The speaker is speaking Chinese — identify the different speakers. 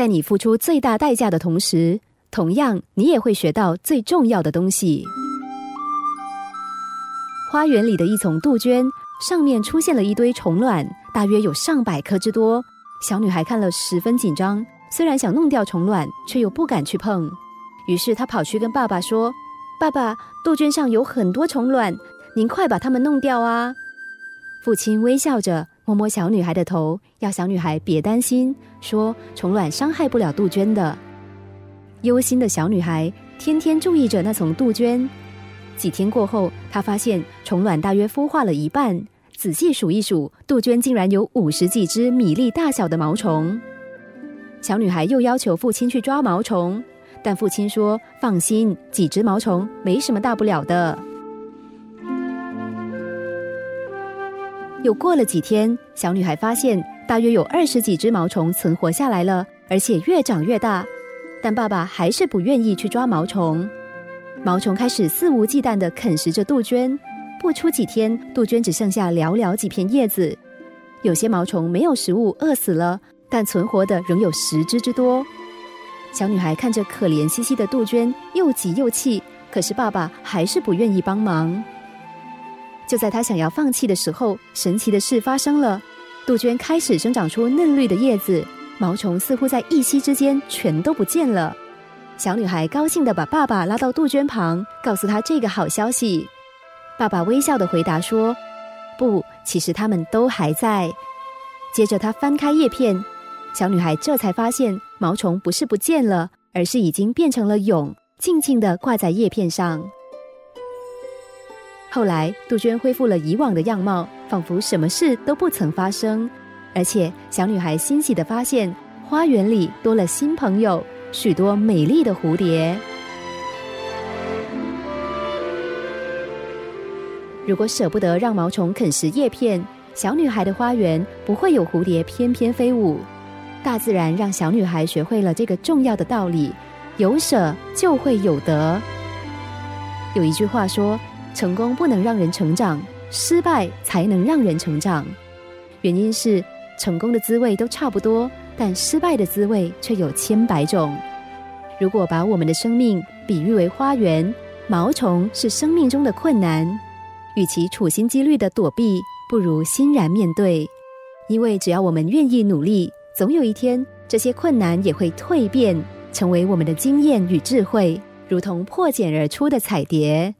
Speaker 1: 在你付出最大代价的同时，同样你也会学到最重要的东西。花园里的一丛杜鹃上面出现了一堆虫卵，大约有上百颗之多。小女孩看了十分紧张，虽然想弄掉虫卵，却又不敢去碰。于是她跑去跟爸爸说：“爸爸，杜鹃上有很多虫卵，您快把它们弄掉啊！”父亲微笑着摸摸小女孩的头，要小女孩别担心，说：“虫卵伤害不了杜鹃的。”忧心的小女孩天天注意着那丛杜鹃。几天过后，她发现虫卵大约孵化了一半。仔细数一数，杜鹃竟然有五十几只米粒大小的毛虫。小女孩又要求父亲去抓毛虫，但父亲说：“放心，几只毛虫没什么大不了的。”又过了几天，小女孩发现大约有二十几只毛虫存活下来了，而且越长越大。但爸爸还是不愿意去抓毛虫。毛虫开始肆无忌惮地啃食着杜鹃，不出几天，杜鹃只剩下寥寥几片叶子。有些毛虫没有食物饿死了，但存活的仍有十只之多。小女孩看着可怜兮兮的杜鹃，又急又气，可是爸爸还是不愿意帮忙。就在她想要放弃的时候，神奇的事发生了：杜鹃开始生长出嫩绿的叶子，毛虫似乎在一夕之间全都不见了。小女孩高兴地把爸爸拉到杜鹃旁，告诉他这个好消息。爸爸微笑地回答说：“不，其实他们都还在。”接着他翻开叶片，小女孩这才发现毛虫不是不见了，而是已经变成了蛹，静静地挂在叶片上。后来，杜鹃恢复了以往的样貌，仿佛什么事都不曾发生。而且，小女孩欣喜地发现，花园里多了新朋友。许多美丽的蝴蝶。如果舍不得让毛虫啃食叶片，小女孩的花园不会有蝴蝶翩翩飞舞。大自然让小女孩学会了这个重要的道理：有舍就会有得。有一句话说：“成功不能让人成长，失败才能让人成长。”原因是成功的滋味都差不多。但失败的滋味却有千百种。如果把我们的生命比喻为花园，毛虫是生命中的困难。与其处心积虑的躲避，不如欣然面对。因为只要我们愿意努力，总有一天这些困难也会蜕变，成为我们的经验与智慧，如同破茧而出的彩蝶。